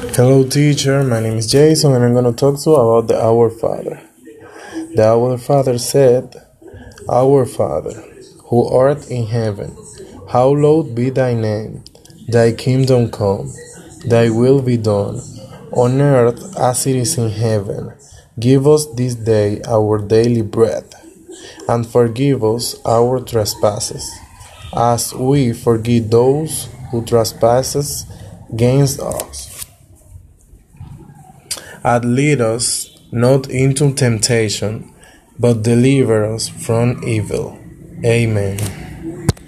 Hello, teacher. My name is Jason, and I'm going to talk to you about the Our Father. The Our Father said, Our Father, who art in heaven, hallowed be thy name. Thy kingdom come, thy will be done, on earth as it is in heaven. Give us this day our daily bread, and forgive us our trespasses, as we forgive those who trespass against us and lead us not into temptation, but deliver us from evil. Amen.